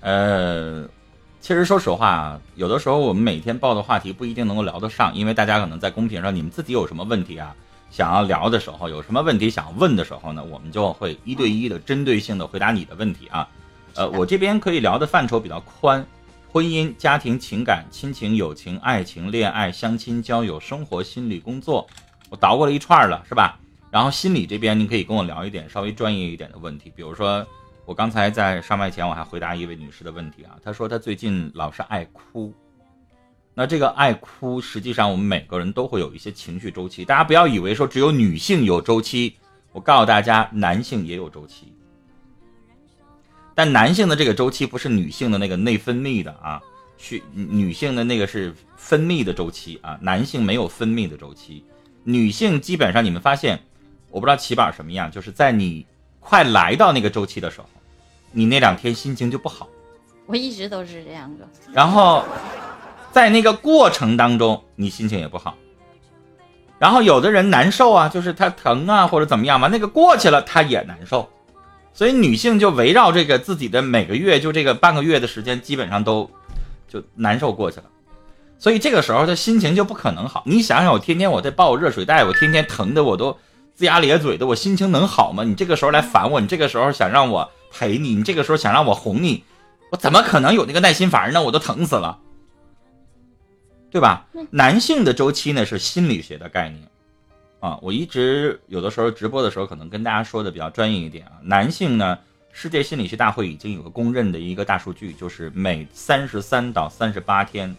呃，其实说实话啊，有的时候我们每天报的话题不一定能够聊得上，因为大家可能在公屏上，你们自己有什么问题啊，想要聊的时候，有什么问题想问的时候呢，我们就会一对一的、针对性的回答你的问题啊。呃，我这边可以聊的范畴比较宽，婚姻、家庭、情感、亲情、友情、爱情、恋爱、相亲、交友、生活、心理、工作，我倒过了一串了，是吧？然后心理这边，您可以跟我聊一点稍微专业一点的问题，比如说。我刚才在上麦前，我还回答一位女士的问题啊。她说她最近老是爱哭，那这个爱哭，实际上我们每个人都会有一些情绪周期。大家不要以为说只有女性有周期，我告诉大家，男性也有周期。但男性的这个周期不是女性的那个内分泌的啊，去女性的那个是分泌的周期啊，男性没有分泌的周期。女性基本上你们发现，我不知道起板什么样，就是在你快来到那个周期的时候。你那两天心情就不好，我一直都是这样的。然后，在那个过程当中，你心情也不好。然后有的人难受啊，就是他疼啊或者怎么样嘛，那个过去了他也难受。所以女性就围绕这个自己的每个月就这个半个月的时间，基本上都就难受过去了。所以这个时候她心情就不可能好。你想想，我天天我在抱热水袋，我天天疼的我都龇牙咧嘴的，我心情能好吗？你这个时候来烦我，你这个时候想让我。陪你，你这个时候想让我哄你，我怎么可能有那个耐心法呢？我都疼死了，对吧？男性的周期呢是心理学的概念啊，我一直有的时候直播的时候可能跟大家说的比较专业一点啊。男性呢，世界心理学大会已经有个公认的一个大数据，就是每三十三到三十八天，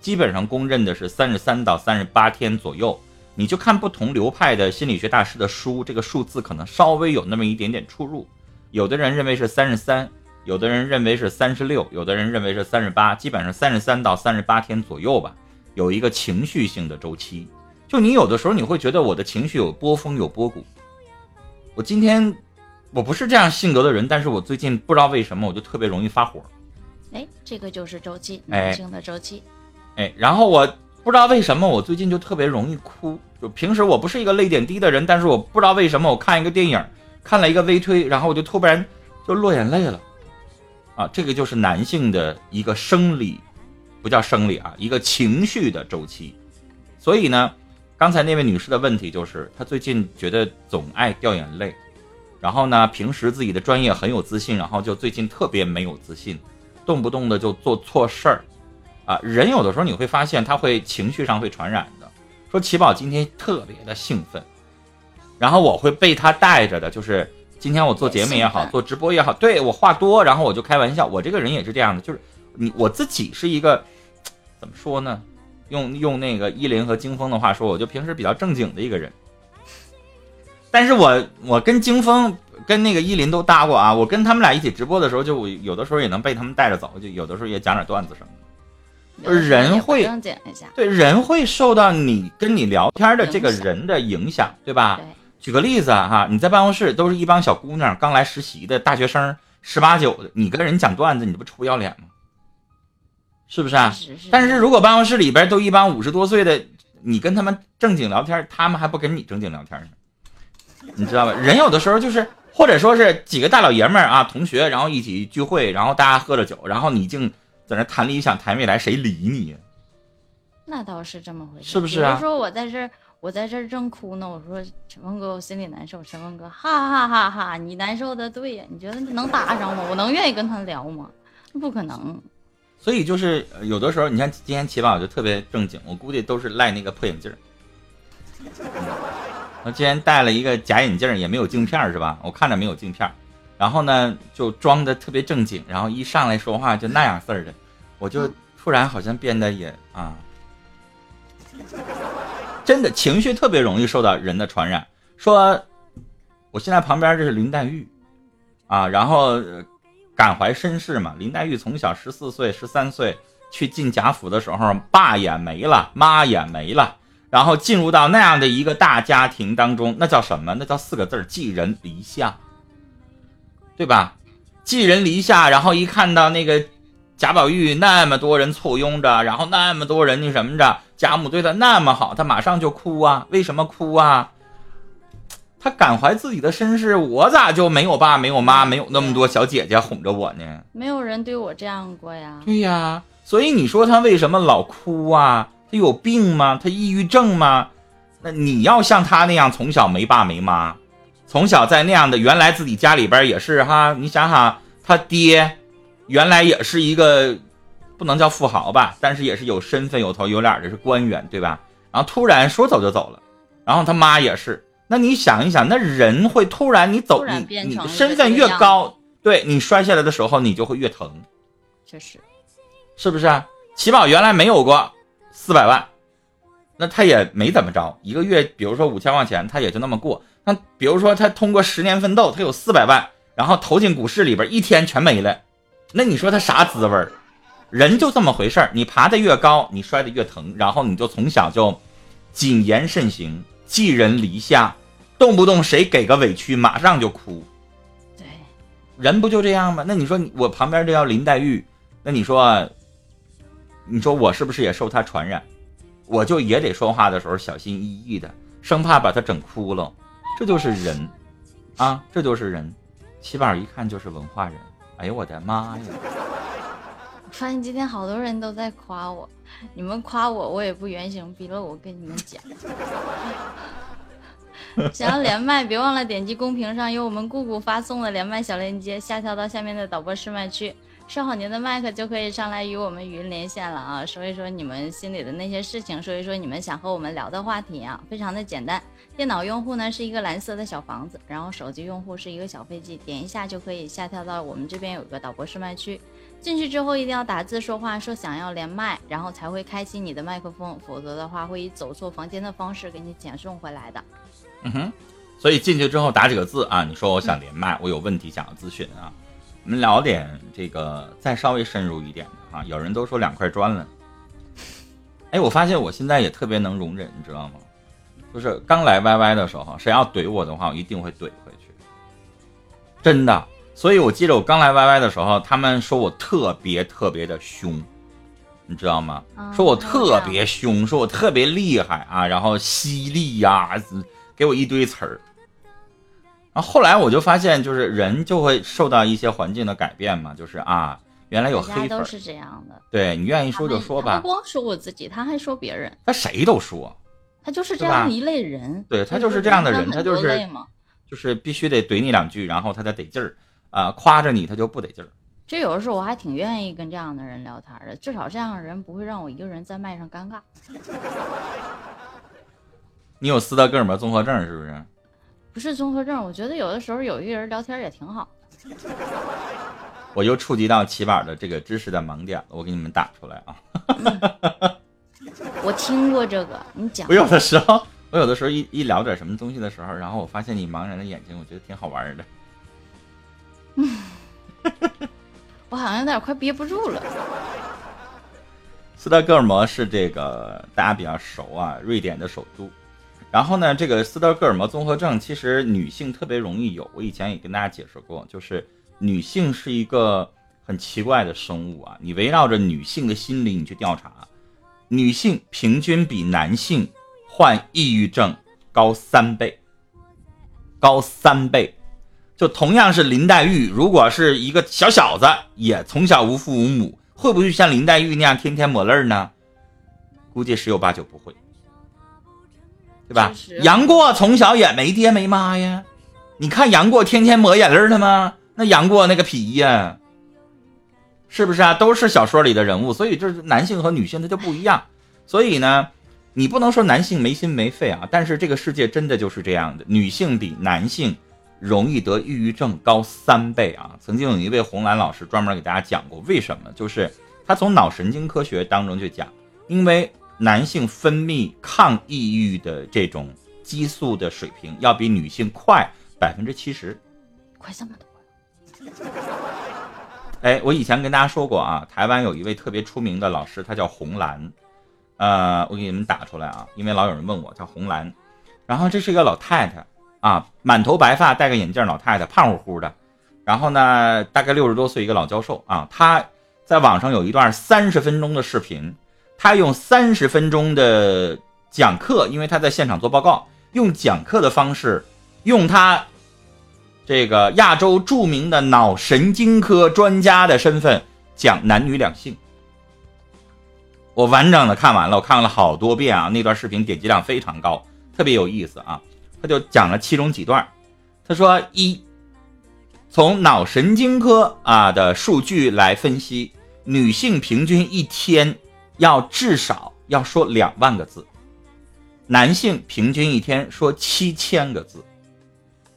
基本上公认的是三十三到三十八天左右。你就看不同流派的心理学大师的书，这个数字可能稍微有那么一点点出入。有的人认为是三十三，有的人认为是三十六，有的人认为是三十八，基本上三十三到三十八天左右吧，有一个情绪性的周期。就你有的时候你会觉得我的情绪有波峰有波谷。我今天我不是这样性格的人，但是我最近不知道为什么我就特别容易发火。哎，这个就是周期，男性的周期。哎，然后我不知道为什么我最近就特别容易哭。就平时我不是一个泪点低的人，但是我不知道为什么我看一个电影。看了一个微推，然后我就突然就落眼泪了，啊，这个就是男性的一个生理，不叫生理啊，一个情绪的周期。所以呢，刚才那位女士的问题就是，她最近觉得总爱掉眼泪，然后呢，平时自己的专业很有自信，然后就最近特别没有自信，动不动的就做错事儿，啊，人有的时候你会发现他会情绪上会传染的。说奇宝今天特别的兴奋。然后我会被他带着的，就是今天我做节目也好，做直播也好，对我话多，然后我就开玩笑。我这个人也是这样的，就是你我自己是一个怎么说呢？用用那个依林和金峰的话说，我就平时比较正经的一个人。但是我我跟金峰跟那个依林都搭过啊，我跟他们俩一起直播的时候，就有的时候也能被他们带着走，就有的时候也讲点段子什么的。人会对人会受到你跟你聊天的这个人的影响，对吧？举个例子哈，你在办公室都是一帮小姑娘，刚来实习的大学生，十八九的，你跟人讲段子，你这不臭不要脸吗？是不是啊？但是如果办公室里边都一帮五十多岁的，你跟他们正经聊天，他们还不跟你正经聊天呢，你知道吧？人有的时候就是，或者说是几个大老爷们儿啊，同学，然后一起聚会，然后大家喝着酒，然后你净在那谈理想谈未来，谁理你？那倒是这么回事，是不是啊？比如说我在这。我在这儿正哭呢，我说陈峰哥，我心里难受。陈峰哥，哈哈哈哈！你难受的对呀，你觉得能搭上吗？我能愿意跟他聊吗？不可能。所以就是有的时候，你看今天起宝就特别正经，我估计都是赖那个破眼镜儿。我今天戴了一个假眼镜，也没有镜片是吧？我看着没有镜片，然后呢就装的特别正经，然后一上来说话就那样式儿的，我就突然好像变得也啊。真的情绪特别容易受到人的传染。说，我现在旁边这是林黛玉，啊，然后感怀身世嘛。林黛玉从小十四岁、十三岁去进贾府的时候，爸也没了，妈也没了，然后进入到那样的一个大家庭当中，那叫什么？那叫四个字寄人篱下，对吧？寄人篱下，然后一看到那个。贾宝玉那么多人簇拥着，然后那么多人那什么着，贾母对他那么好，他马上就哭啊？为什么哭啊？他感怀自己的身世，我咋就没有爸没有妈，没有那么多小姐姐哄着我呢？没有人对我这样过呀。对呀，所以你说他为什么老哭啊？他有病吗？他抑郁症吗？那你要像他那样从小没爸没妈，从小在那样的原来自己家里边也是哈，你想想他爹，原来也是一个不能叫富豪吧，但是也是有身份有头有脸的是官员对吧？然后突然说走就走了，然后他妈也是。那你想一想，那人会突然你走，你你身份越高，对你摔下来的时候你就会越疼，确实，是不是啊？起宝原来没有过四百万，那他也没怎么着，一个月比如说五千块钱，他也就那么过。那比如说他通过十年奋斗，他有四百万，然后投进股市里边，一天全没了，那你说他啥滋味儿？人就这么回事儿，你爬得越高，你摔得越疼，然后你就从小就谨言慎行。寄人篱下，动不动谁给个委屈，马上就哭。对，人不就这样吗？那你说我旁边这叫林黛玉，那你说，你说我是不是也受她传染？我就也得说话的时候小心翼翼的，生怕把她整哭了。这就是人，啊，这就是人。起宝一看就是文化人。哎呦我的妈呀！我发现今天好多人都在夸我。你们夸我，我也不原形毕露。我跟你们讲，想要连麦，别忘了点击公屏上有我们姑姑发送的连麦小链接，下跳到下面的导播试麦区，设好您的麦克就可以上来与我们语音连线了啊！说一说你们心里的那些事情，说一说你们想和我们聊的话题啊，非常的简单。电脑用户呢是一个蓝色的小房子，然后手机用户是一个小飞机，点一下就可以下跳到我们这边有个导播试麦区。进去之后一定要打字说话，说想要连麦，然后才会开启你的麦克风，否则的话会以走错房间的方式给你遣送回来的。嗯哼，所以进去之后打几个字啊，你说我想连麦，我有问题想要咨询啊，我们聊点这个再稍微深入一点的啊。有人都说两块砖了，哎，我发现我现在也特别能容忍，你知道吗？就是刚来 YY 的时候，谁要怼我的话，我一定会怼回去，真的。所以，我记得我刚来 YY 的时候，他们说我特别特别的凶，你知道吗？说我特别凶，说我特别厉害啊，然后犀利呀，给我一堆词儿。然后后来我就发现，就是人就会受到一些环境的改变嘛，就是啊，原来有黑粉都是这样的。对你愿意说就说吧。不光说我自己，他还说别人。他谁都说。他就是这样一类人。对他就是这样的人，他就是就是必须得怼你两句，然后他才得劲儿。啊，夸着你他就不得劲儿。这有的时候我还挺愿意跟这样的人聊天的，至少这样的人不会让我一个人在麦上尴尬。你有斯德哥尔摩综合症是不是？不是综合症，我觉得有的时候有一个人聊天也挺好。我又触及到起码的这个知识的盲点了，我给你们打出来啊。我听过这个，你讲。我有的时候，我有的时候一一聊点什么东西的时候，然后我发现你茫然的眼睛，我觉得挺好玩的。嗯，我好像有点快憋不住了。斯德哥尔摩是这个大家比较熟啊，瑞典的首都。然后呢，这个斯德哥尔摩综合症其实女性特别容易有。我以前也跟大家解释过，就是女性是一个很奇怪的生物啊。你围绕着女性的心理，你去调查，女性平均比男性患抑郁症高三倍，高三倍。就同样是林黛玉，如果是一个小小子，也从小无父无母，会不会像林黛玉那样天天抹泪呢？估计十有八九不会，对吧？杨过从小也没爹没妈呀，你看杨过天天抹眼泪了吗？那杨过那个皮呀，是不是啊？都是小说里的人物，所以这男性和女性他就不一样。所以呢，你不能说男性没心没肺啊，但是这个世界真的就是这样的，女性比男性。容易得抑郁症高三倍啊！曾经有一位红蓝老师专门给大家讲过，为什么？就是他从脑神经科学当中去讲，因为男性分泌抗抑郁的这种激素的水平要比女性快百分之七十，快这么多。哎，我以前跟大家说过啊，台湾有一位特别出名的老师，他叫红蓝，呃，我给你们打出来啊，因为老有人问我叫红蓝，然后这是一个老太太。啊，满头白发，戴个眼镜，老太太，胖乎乎的，然后呢，大概六十多岁，一个老教授啊。他在网上有一段三十分钟的视频，他用三十分钟的讲课，因为他在现场做报告，用讲课的方式用他这个亚洲著名的脑神经科专家的身份讲男女两性。我完整的看完了，我看了好多遍啊，那段视频点击量非常高，特别有意思啊。他就讲了其中几段，他说一，从脑神经科啊的数据来分析，女性平均一天要至少要说两万个字，男性平均一天说七千个字。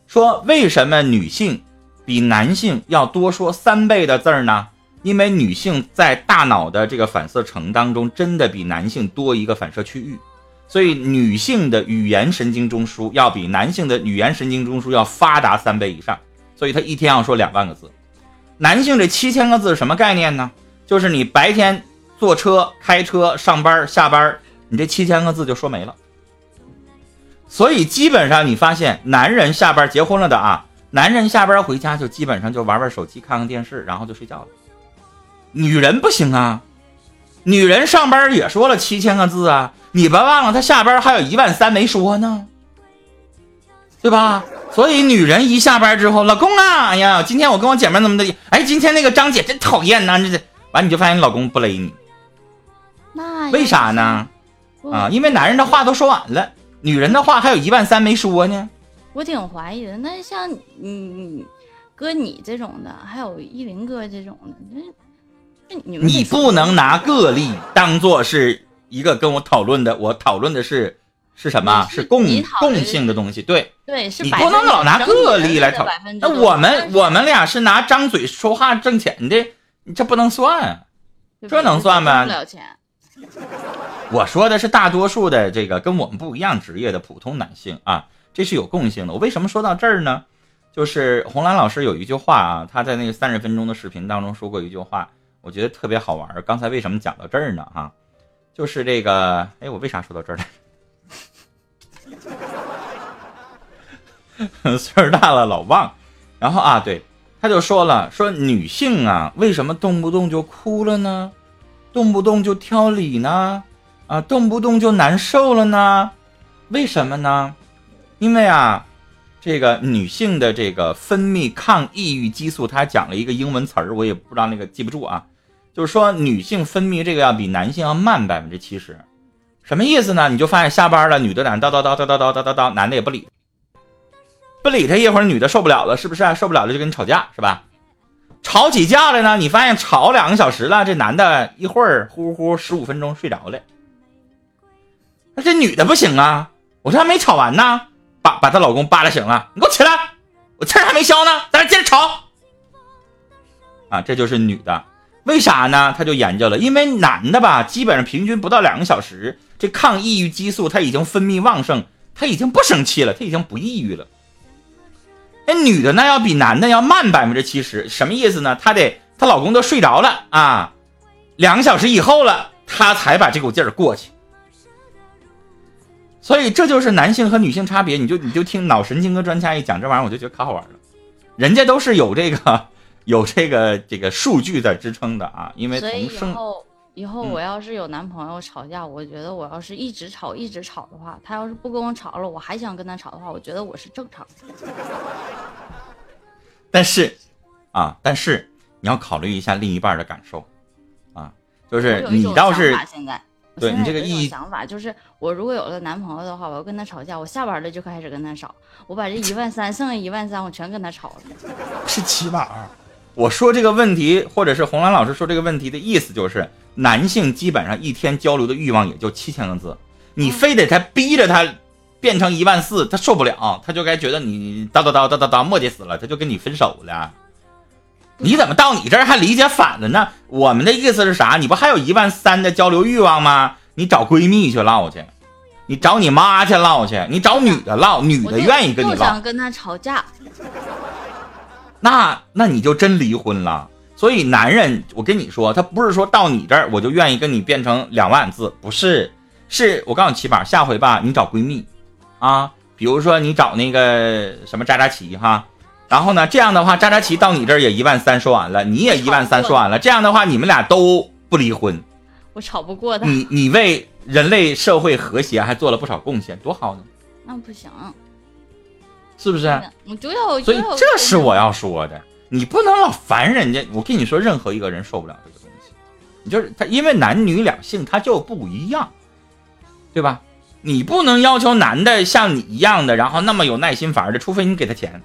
说为什么女性比男性要多说三倍的字儿呢？因为女性在大脑的这个反射层当中，真的比男性多一个反射区域，所以女性的语言神经中枢要比男性的语言神经中枢要发达三倍以上，所以她一天要说两万个字。男性这七千个字什么概念呢？就是你白天坐车、开车、上班、下班，你这七千个字就说没了。所以基本上你发现，男人下班结婚了的啊，男人下班回家就基本上就玩玩手机、看看电视，然后就睡觉了。女人不行啊，女人上班也说了七千个字啊，你别忘了她下班还有一万三没说呢，对吧？所以女人一下班之后，老公啊，哎呀，今天我跟我姐妹怎么的？哎，今天那个张姐真讨厌呐，这这完你就发现你老公不勒你，那为啥呢？啊，因为男人的话都说完了，女人的话还有一万三没说呢。我挺怀疑的，那像你哥你这种的，还有依林哥这种的，那。你不能拿个例当做是一个跟我讨论的，我讨论的是是什么？是共共性的东西。对对，是你不能老拿个例来讨。那我们我们俩是拿张嘴说话挣钱的，你这不能算，这能算吗？不了钱。我说的是大多数的这个跟我们不一样职业的普通男性啊，这是有共性的。我为什么说到这儿呢？就是红兰老师有一句话啊，他在那个三十分钟的视频当中说过一句话。我觉得特别好玩刚才为什么讲到这儿呢？哈，就是这个，哎，我为啥说到这儿来？岁儿大了老忘。然后啊，对，他就说了，说女性啊，为什么动不动就哭了呢？动不动就挑理呢？啊，动不动就难受了呢？为什么呢？因为啊，这个女性的这个分泌抗抑郁激素，他讲了一个英文词儿，我也不知道那个记不住啊。就是说，女性分泌这个要比男性要慢百分之七十，什么意思呢？你就发现下班了，女的在叨叨叨叨叨叨叨叨叨，男的也不理，不理他一会儿，女的受不了了，是不是？受不了了就跟你吵架，是吧？吵起架来呢，你发现吵两个小时了，这男的一会儿呼呼十五分钟睡着了，那这女的不行啊！我说还没吵完呢，把把她老公扒拉醒了，你给我起来，我气还没消呢，咱俩接着吵。啊，这就是女的。为啥呢？她就研究了，因为男的吧，基本上平均不到两个小时，这抗抑郁激素他已经分泌旺盛，他已经不生气了，他已经不抑郁了。那女的那要比男的要慢百分之七十，什么意思呢？她得她老公都睡着了啊，两个小时以后了，她才把这股劲儿过去。所以这就是男性和女性差别。你就你就听脑神经科专家一讲这玩意儿，我就觉得可好玩了。人家都是有这个。有这个这个数据在支撑的啊，因为从生以后以后我要是有男朋友吵架，我觉得我要是一直吵一直吵的话，他要是不跟我吵了，我还想跟他吵的话，我觉得我是正常的。但是啊，但是你要考虑一下另一半的感受啊，就是你倒是现在对你这个意义想法就是，我如果有了男朋友的话，我要跟他吵架，我下班了就开始跟他吵，我把这一万三剩下一万三，我全跟他吵了。是起码。我说这个问题，或者是红兰老师说这个问题的意思，就是男性基本上一天交流的欲望也就七千个字，你非得他逼着他变成一万四，他受不了，他就该觉得你叨叨叨叨叨叨磨叽死了，他就跟你分手了。你怎么到你这儿还理解反了呢？我们的意思是啥？你不还有一万三的交流欲望吗？你找闺蜜去唠去，你找你妈去唠去，你找女的唠，女的愿意跟你唠。不想跟他吵架。那那你就真离婚了。所以男人，我跟你说，他不是说到你这儿我就愿意跟你变成两万字，不是，是我告诉你起码下回吧，你找闺蜜，啊，比如说你找那个什么扎扎奇哈，然后呢，这样的话扎扎奇到你这儿也一万三说完了，你也一万三说完了，这样的话你们俩都不离婚，我吵不过他。你你为人类社会和谐还做了不少贡献，多好呢。那不行。是不是？我就要，所以这是我要说的，你不能老烦人家。我跟你说，任何一个人受不了这个东西，你就是他，因为男女两性他就不一样，对吧？你不能要求男的像你一样的，然后那么有耐心法的，除非你给他钱。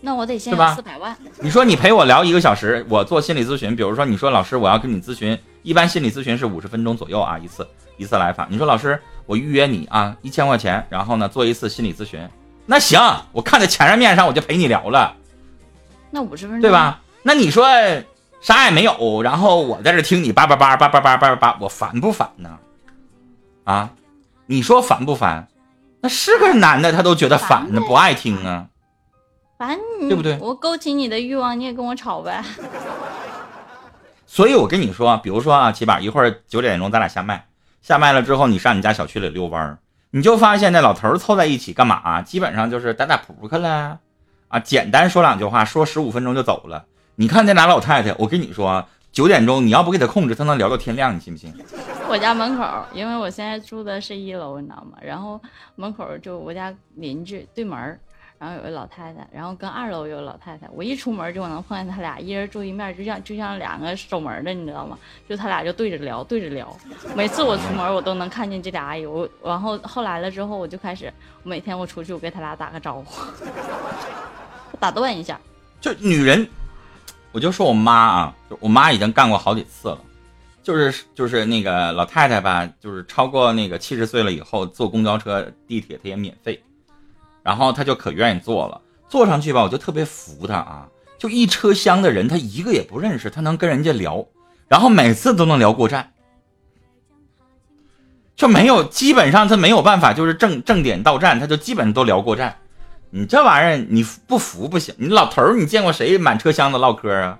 那我得先有四百万。你说你陪我聊一个小时，我做心理咨询，比如说你说老师我要跟你咨询，一般心理咨询是五十分钟左右啊，一次一次来访。你说老师我预约你啊，一千块钱，然后呢做一次心理咨询，那行，我看在钱面上我就陪你聊了。那五十分钟对吧？那你说啥也没有，然后我在这听你叭叭叭叭叭叭叭叭，我烦不烦呢？啊，你说烦不烦？那是个男的他都觉得烦呢，不爱听啊。烦你，对不对？我勾起你的欲望，你也跟我吵呗。所以我跟你说，比如说啊，七宝，一会儿九点钟咱俩下麦，下麦了之后，你上你家小区里遛弯儿，你就发现那老头凑在一起干嘛？基本上就是打打扑克了，啊，简单说两句话，说十五分钟就走了。你看那俩老太太，我跟你说，九点钟你要不给他控制，他能聊到天亮，你信不信？我家门口，因为我现在住的是一楼，你知道吗？然后门口就我家邻居对门儿。然后有个老太太，然后跟二楼有个老太太，我一出门就能碰见他俩，一人住一面，就像就像两个守门的，你知道吗？就他俩就对着聊，对着聊。每次我出门，我都能看见这俩阿姨。我然后后来了之后，我就开始每天我出去，我给他俩打个招呼，打断一下。就女人，我就说我妈啊，就我妈已经干过好几次了，就是就是那个老太太吧，就是超过那个七十岁了以后，坐公交车、地铁她也免费。然后他就可愿意坐了，坐上去吧，我就特别服他啊！就一车厢的人，他一个也不认识，他能跟人家聊，然后每次都能聊过站，就没有基本上他没有办法，就是正正点到站，他就基本都聊过站。你这玩意儿你不服不行，你老头儿你见过谁满车厢的唠嗑啊？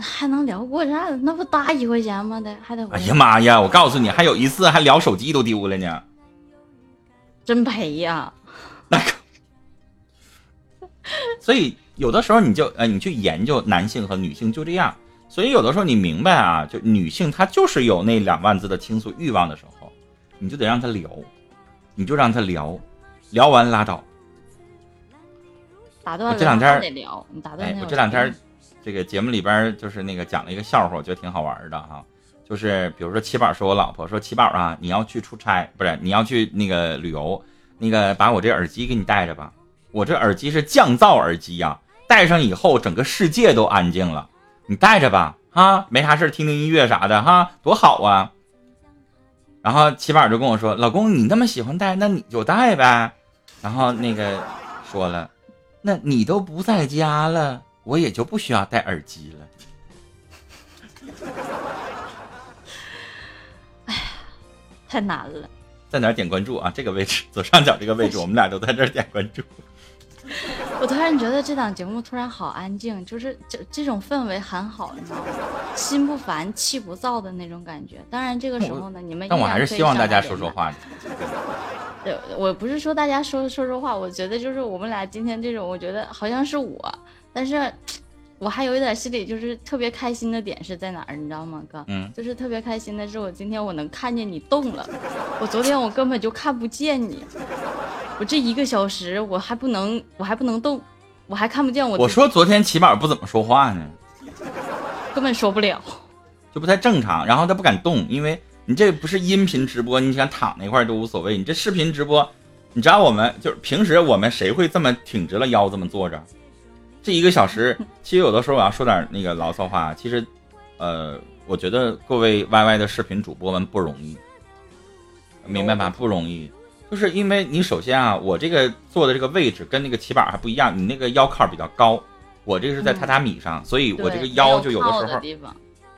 还能聊过站？那不搭一块钱吗？得还得？哎呀妈呀！我告诉你，还有一次还聊手机都丢了呢，真赔呀！那个，所以有的时候你就呃，你去研究男性和女性就这样。所以有的时候你明白啊，就女性她就是有那两万字的倾诉欲望的时候，你就得让她聊，你就让她聊，聊完拉倒。打断这两天得聊，你打断。哎，我这两天这个节目里边就是那个讲了一个笑话，我觉得挺好玩的哈。就是比如说七宝说，我老婆说七宝啊，你要去出差，不是你要去那个旅游。那个，把我这耳机给你带着吧。我这耳机是降噪耳机呀，戴上以后整个世界都安静了。你戴着吧，哈，没啥事听听音乐啥的，哈，多好啊。然后齐宝就跟我说：“老公，你那么喜欢戴，那你就戴呗。”然后那个说了：“那你都不在家了，我也就不需要戴耳机了。”哎呀，太难了。在哪点关注啊？这个位置左上角这个位置，我们俩都在这儿点关注。我突然觉得这档节目突然好安静，就是这这种氛围很好，你知道吗？心不烦气不躁的那种感觉。当然这个时候呢，你们但我还是希望大家说说话。对，我不是说大家说说说话，我觉得就是我们俩今天这种，我觉得好像是我，但是。我还有一点心里就是特别开心的点是在哪儿，你知道吗，哥？嗯，就是特别开心的是我今天我能看见你动了，我昨天我根本就看不见你，我这一个小时我还不能我还不能动，我还看不见我。我说昨天起码不怎么说话呢，根本说不了，就不太正常。然后他不敢动，因为你这不是音频直播，你想躺那块都无所谓。你这视频直播，你知道我们就是平时我们谁会这么挺直了腰这么坐着？这一个小时，其实有的时候我要说点那个牢骚话。其实，呃，我觉得各位 YY 的视频主播们不容易，明白吧？不容易，就是因为你首先啊，我这个坐的这个位置跟那个起板还不一样，你那个腰靠比较高，我这个是在榻榻米上，所以我这个腰就有的时候，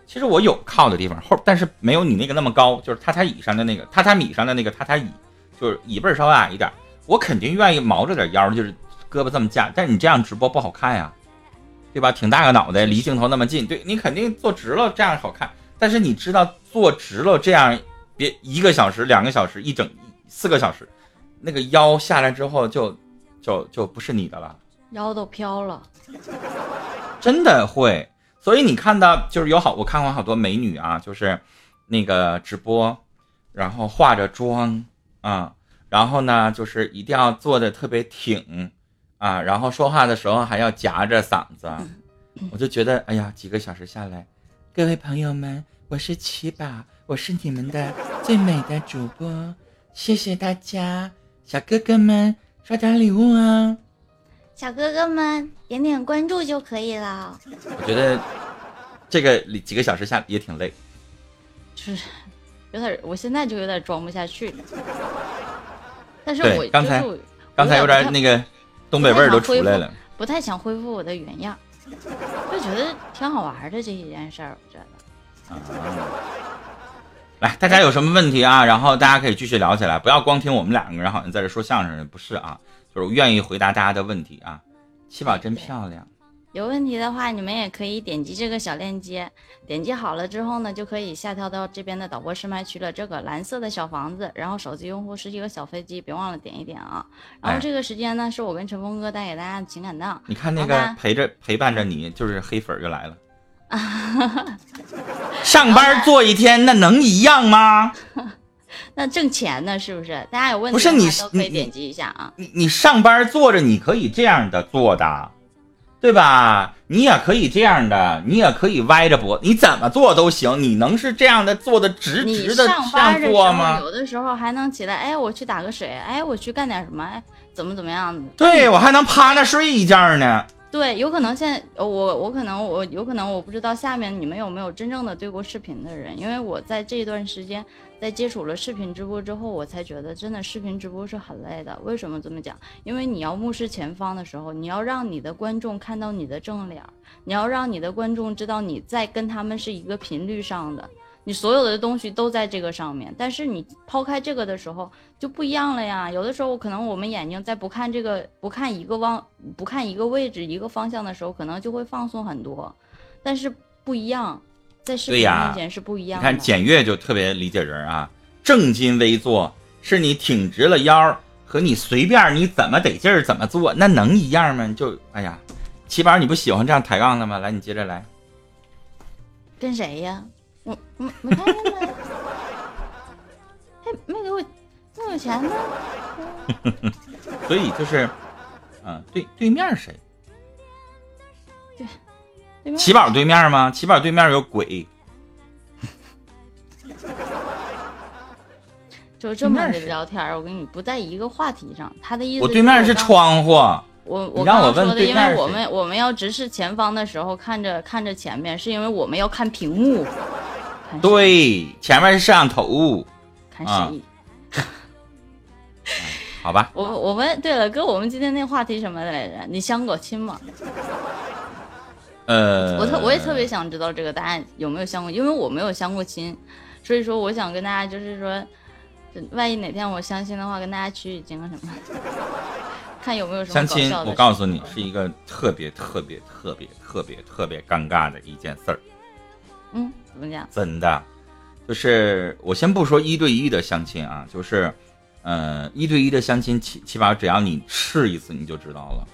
其实我有靠的地方后，但是没有你那个那么高，就是榻榻椅上的那个榻榻米上的那个榻榻椅，就是椅背稍微矮一点，我肯定愿意毛着点腰，就是。胳膊这么架，但你这样直播不好看呀，对吧？挺大个脑袋，离镜头那么近，对你肯定坐直了这样好看。但是你知道坐直了这样，别一个小时、两个小时、一整四个小时，那个腰下来之后就就就不是你的了，腰都飘了，真的会。所以你看到就是有好，我看过好多美女啊，就是那个直播，然后化着妆啊。然后呢，就是一定要坐的特别挺啊，然后说话的时候还要夹着嗓子，我就觉得，哎呀，几个小时下来，各位朋友们，我是七宝，我是你们的最美的主播，谢谢大家，小哥哥们刷点礼物啊，小哥哥们点点关注就可以了。我觉得这个几个小时下也挺累，就是有点，我现在就有点装不下去了。但是我刚才刚才有点那个东北味儿都出来了，不太想恢复我的原样，就觉得挺好玩的这一件事儿，我觉得。来，大家有什么问题啊？然后大家可以继续聊起来，不要光听我们两个人好像在这说相声，不是啊，就是我愿意回答大家的问题啊。七宝真漂亮。有问题的话，你们也可以点击这个小链接，点击好了之后呢，就可以下跳到这边的导播试麦区了。这个蓝色的小房子，然后手机用户是一个小飞机，别忘了点一点啊。然后这个时间呢，是我跟陈峰哥带给大家的情感档。你看那个陪着陪伴着你，就是黑粉又来了。上班做一天，那能一样吗？那挣钱呢，是不是？大家有问题不是你都可以点击一下啊。你你上班坐着，你可以这样的坐的。对吧？你也可以这样的，你也可以歪着脖，你怎么做都行。你能是这样的坐的直直的上班的做吗？有的时候还能起来，哎，我去打个水，哎，我去干点什么，哎，怎么怎么样的？对我还能趴那睡一觉呢。对，有可能现在我我可能我有可能我不知道下面你们有没有真正的对过视频的人，因为我在这一段时间在接触了视频直播之后，我才觉得真的视频直播是很累的。为什么这么讲？因为你要目视前方的时候，你要让你的观众看到你的正脸，你要让你的观众知道你在跟他们是一个频率上的。你所有的东西都在这个上面，但是你抛开这个的时候就不一样了呀。有的时候可能我们眼睛在不看这个、不看一个望、不看一个位置、一个方向的时候，可能就会放松很多。但是不一样，在视频面前是不一样的。你看简月就特别理解人啊，正襟危坐是你挺直了腰和你随便你怎么得劲儿怎么做，那能一样吗？就哎呀，起宝你不喜欢这样抬杠的吗？来，你接着来。跟谁呀？我我没看见呢，还没给我没有钱呢。所以就是，嗯，对对面谁？对，奇宝对面吗？奇宝对面有鬼。就这么的聊天，我跟你不在一个话题上。他的意思，我对面是窗户。我我刚我说的，因为我们我们要直视前方的时候，看着看着前面，是因为我们要看屏幕。对，前面是摄像头。看视力。好吧。我我们对了，哥，我们今天那话题什么来着？你相过亲吗？呃，我特我也特别想知道这个答案有没有相过，因为我没有相过亲，所以说我想跟大家就是说，万一哪天我相亲的话，跟大家取取经什么。看有没有什么相亲？我告诉你，是一个特别特别特别特别特别尴尬的一件事儿。嗯，怎么讲？真的，就是我先不说一对一的相亲啊，就是，呃，一对一的相亲，起起码只要你试一次，你就知道了。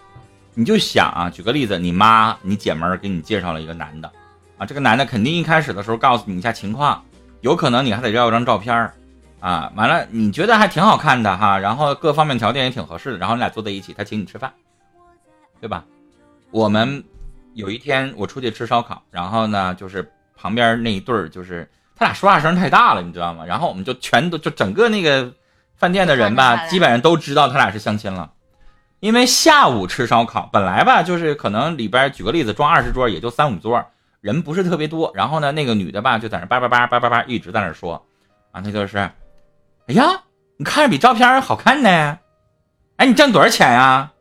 你就想啊，举个例子，你妈、你姐们儿给你介绍了一个男的，啊，这个男的肯定一开始的时候告诉你一下情况，有可能你还得要一张照片儿。啊，完了，你觉得还挺好看的哈，然后各方面条件也挺合适的，然后你俩坐在一起，他请你吃饭，对吧？我们有一天我出去吃烧烤，然后呢，就是旁边那一对儿，就是他俩说话声太大了，你知道吗？然后我们就全都就整个那个饭店的人吧，基本上都知道他俩是相亲了，因为下午吃烧烤本来吧，就是可能里边举个例子，装二十桌也就三五桌，人不是特别多，然后呢，那个女的吧就在那叭叭叭叭叭叭一直在那说，啊，那就是。哎呀，你看着比照片好看呢。哎，你挣多少钱呀？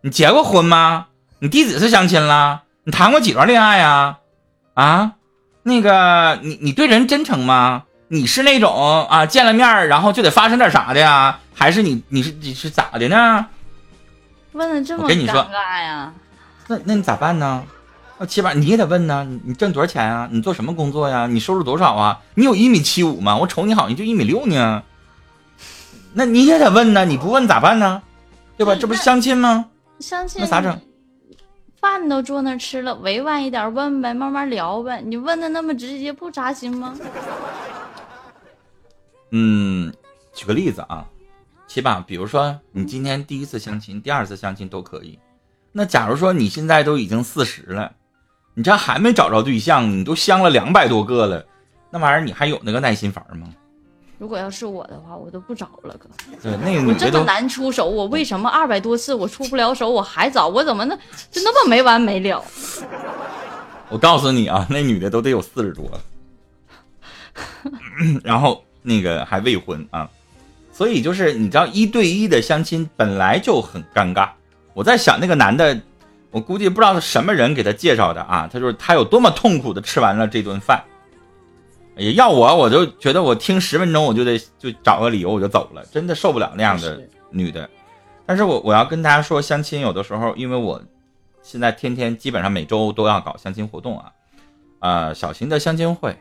你结过婚吗？你第几次相亲了？你谈过几段恋爱呀？啊，那个，你你对人真诚吗？你是那种啊，见了面然后就得发生点啥的呀？还是你你是你是咋的呢？问的这么尴尬呀？那那你咋办呢？那起码你也得问呢。你你挣多少钱啊？你做什么工作呀？你收入多少啊？你有一米七五吗？我瞅你好像就一米六呢。那你也得问呢，你不问咋办呢？对吧？这不是相亲吗？相亲那咋整？饭都坐那吃了，委婉一点问呗，慢慢聊呗。你问的那么直接，不扎心吗？嗯，举个例子啊，起码比如说你今天第一次相亲，第二次相亲都可以。那假如说你现在都已经四十了，你这还没找着对象，你都相了两百多个了，那玩意儿你还有那个耐心烦吗？如果要是我的话，我都不找了，哥。对，那个我这么难出手，我为什么二百多次我出不了手，我还找？我怎么那就那么没完没了？我告诉你啊，那女的都得有四十多了，然后那个还未婚啊，所以就是你知道一对一的相亲本来就很尴尬。我在想那个男的，我估计不知道是什么人给他介绍的啊，他就是他有多么痛苦的吃完了这顿饭。也要我，我就觉得我听十分钟我就得就找个理由我就走了，真的受不了那样的女的。但是我我要跟大家说，相亲有的时候，因为我现在天天基本上每周都要搞相亲活动啊，呃，小型的相亲会，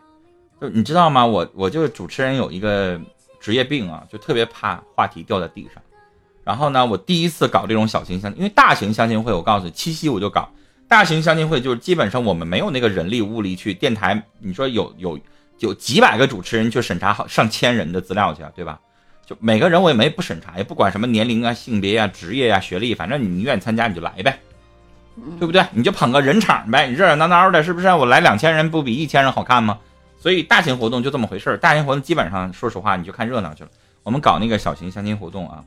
就你知道吗？我我就是主持人有一个职业病啊，就特别怕话题掉在地上。然后呢，我第一次搞这种小型相，因为大型相亲会，我告诉你，七夕我就搞大型相亲会，就是基本上我们没有那个人力物力去电台，你说有有有几百个主持人去审查好上千人的资料去啊，对吧？就每个人我也没不审查，也不管什么年龄啊、性别啊、职业啊、学历，反正你愿意参加你就来呗，对不对？你就捧个人场呗，你热热闹闹的，是不是？我来两千人不比一千人好看吗？所以大型活动就这么回事儿。大型活动基本上说实话你就看热闹去了。我们搞那个小型相亲活动啊，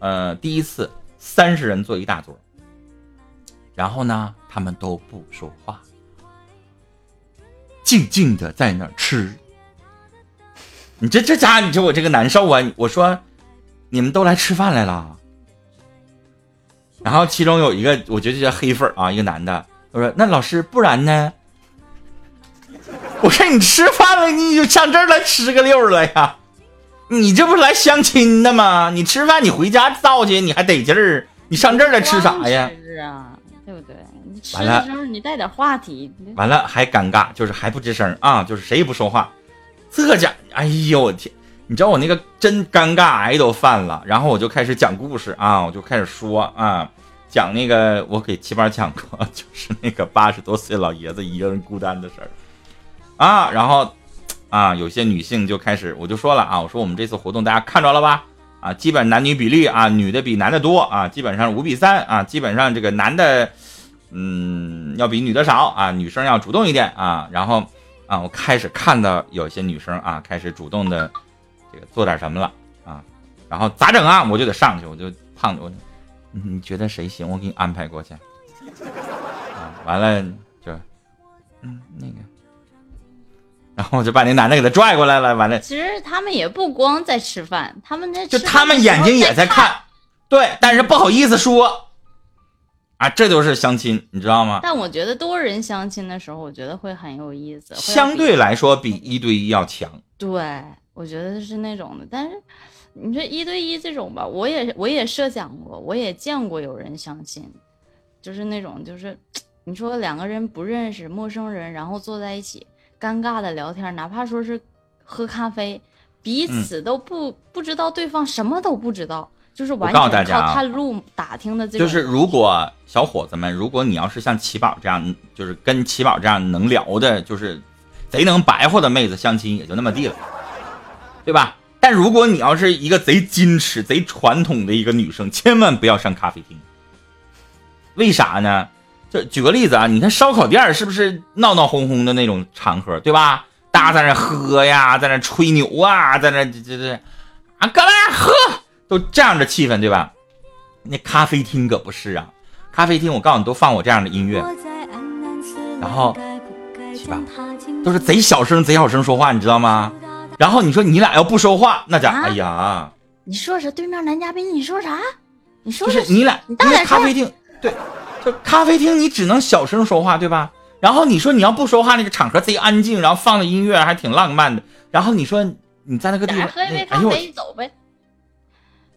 呃，第一次三十人坐一大桌，然后呢，他们都不说话，静静的在那儿吃。你这这家，你说我这个难受啊！我说，你们都来吃饭来了。然后其中有一个，我觉得叫黑粉啊，一个男的，我说：“那老师，不然呢？”我说：“你吃饭了，你就上这儿来吃个溜了呀？你这不是来相亲的吗？你吃饭你回家造去，你还得劲儿，你上这儿来吃啥呀？”完了时候你带点话题，完了还尴尬，就是还不吱声啊，就是谁也不说话。这家，哎呦我天！你知道我那个真尴尬癌都犯了，然后我就开始讲故事啊，我就开始说啊，讲那个我给七班讲过，就是那个八十多岁老爷子一个人孤单的事儿啊，然后啊，有些女性就开始，我就说了啊，我说我们这次活动大家看着了吧？啊，基本男女比例啊，女的比男的多啊，基本上五比三啊，基本上这个男的嗯要比女的少啊，女生要主动一点啊，然后。啊，我开始看到有些女生啊，开始主动的这个做点什么了啊，然后咋整啊？我就得上去，我就胖我，你你觉得谁行？我给你安排过去。啊，完了就，嗯，那个，然后我就把那男的给他拽过来了。完了，其实他们也不光在吃饭，他们在就吃饭他们眼睛也在看，对，但是不好意思说。啊，这就是相亲，你知道吗？但我觉得多人相亲的时候，我觉得会很有意思，相对来说比一对一要强。对，我觉得是那种的。但是你说一对一这种吧，我也我也设想过，我也见过有人相亲，就是那种就是你说两个人不认识陌生人，然后坐在一起尴尬的聊天，哪怕说是喝咖啡，彼嗯此都不、不知道对方什么都不知道，就是完告诉全靠大家啊探路打听的这种。就是如果小伙子们，如果你要是像七宝这样，就是跟七宝这样能聊的，就是贼能白活的妹子相亲，也就那么地了，对吧？但如果你要是一个贼矜持、贼传统的一个女生，千万不要上咖啡厅。为啥呢？就举个例子啊，你看烧烤店儿是不是闹闹哄哄的那种场合，对吧？大家在那喝呀，在那吹牛啊，在那这这这啊，哥们儿喝，都这样的气氛，对吧？那咖啡厅可不是啊，咖啡厅我告诉你都放我这样的音乐，然后是吧都是贼小声贼小声说话，你知道吗？然后你说你俩要不说话，那家、啊哎呀，你说是对面男嘉宾，你说啥？你说就是你俩，你大点声咖啡厅，对，就咖啡厅你只能小声说话，对吧？然后你说你要不说话，那个场合贼安静，然后放的音乐还挺浪漫的。然后你说你在那个地方，俩喝一杯那哎呦我咖啡走呗。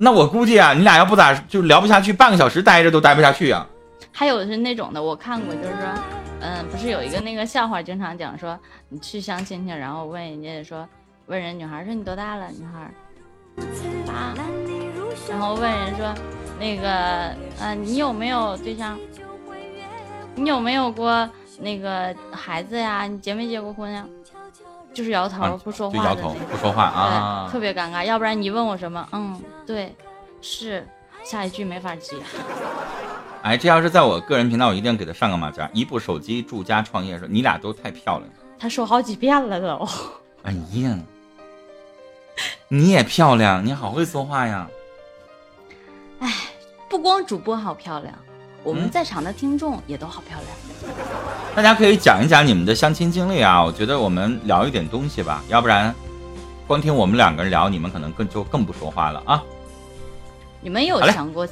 那我估计啊，你俩要不咋就聊不下去，半个小时待着都待不下去啊。还有是那种的，我看过，就是说，嗯，不是有一个那个笑话，经常讲说，你去相亲去，然后问人家说，问人女孩说你多大了，女孩八，然后问人说，那个，呃，你有没有对象？你有没有过那个孩子呀？你结没结过婚呀？就是摇头、啊不说就摇头不说话啊，特别尴尬。要不然你问我什么，嗯，对，是，下一句没法接。哎，这要是在我个人频道，我一定给他上个马甲。一部手机住家创业说你俩都太漂亮了。他说好几遍了都。哎呀，你也漂亮，你好会说话呀。哎不光主播好漂亮，我们嗯在场的听众也都好漂亮。大家可以讲一讲你们的相亲经历啊，我觉得我们聊一点东西吧，要不然光听我们两个人聊，你们可能更就更不说话了啊。你们有想过